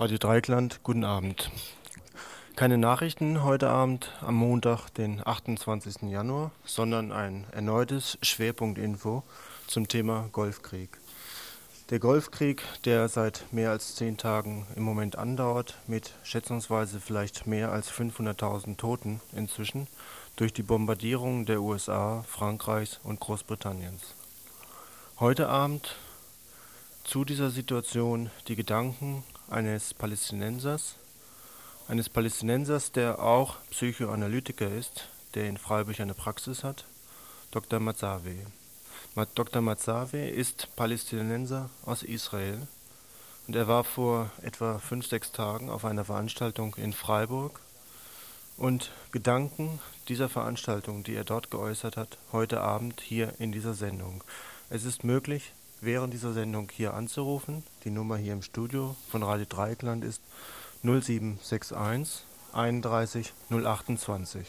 Radio Dreikland, guten Abend. Keine Nachrichten heute Abend am Montag, den 28. Januar, sondern ein erneutes Schwerpunktinfo zum Thema Golfkrieg. Der Golfkrieg, der seit mehr als zehn Tagen im Moment andauert, mit schätzungsweise vielleicht mehr als 500.000 Toten inzwischen durch die Bombardierung der USA, Frankreichs und Großbritanniens. Heute Abend zu dieser Situation die Gedanken eines Palästinensers, eines Palästinensers, der auch Psychoanalytiker ist, der in Freiburg eine Praxis hat, Dr. Mazawe. Dr. Mazawe ist Palästinenser aus Israel und er war vor etwa fünf, sechs Tagen auf einer Veranstaltung in Freiburg und Gedanken dieser Veranstaltung, die er dort geäußert hat, heute Abend hier in dieser Sendung. Es ist möglich, während dieser Sendung hier anzurufen. Die Nummer hier im Studio von Radio Dreieckland ist 0761 31 028.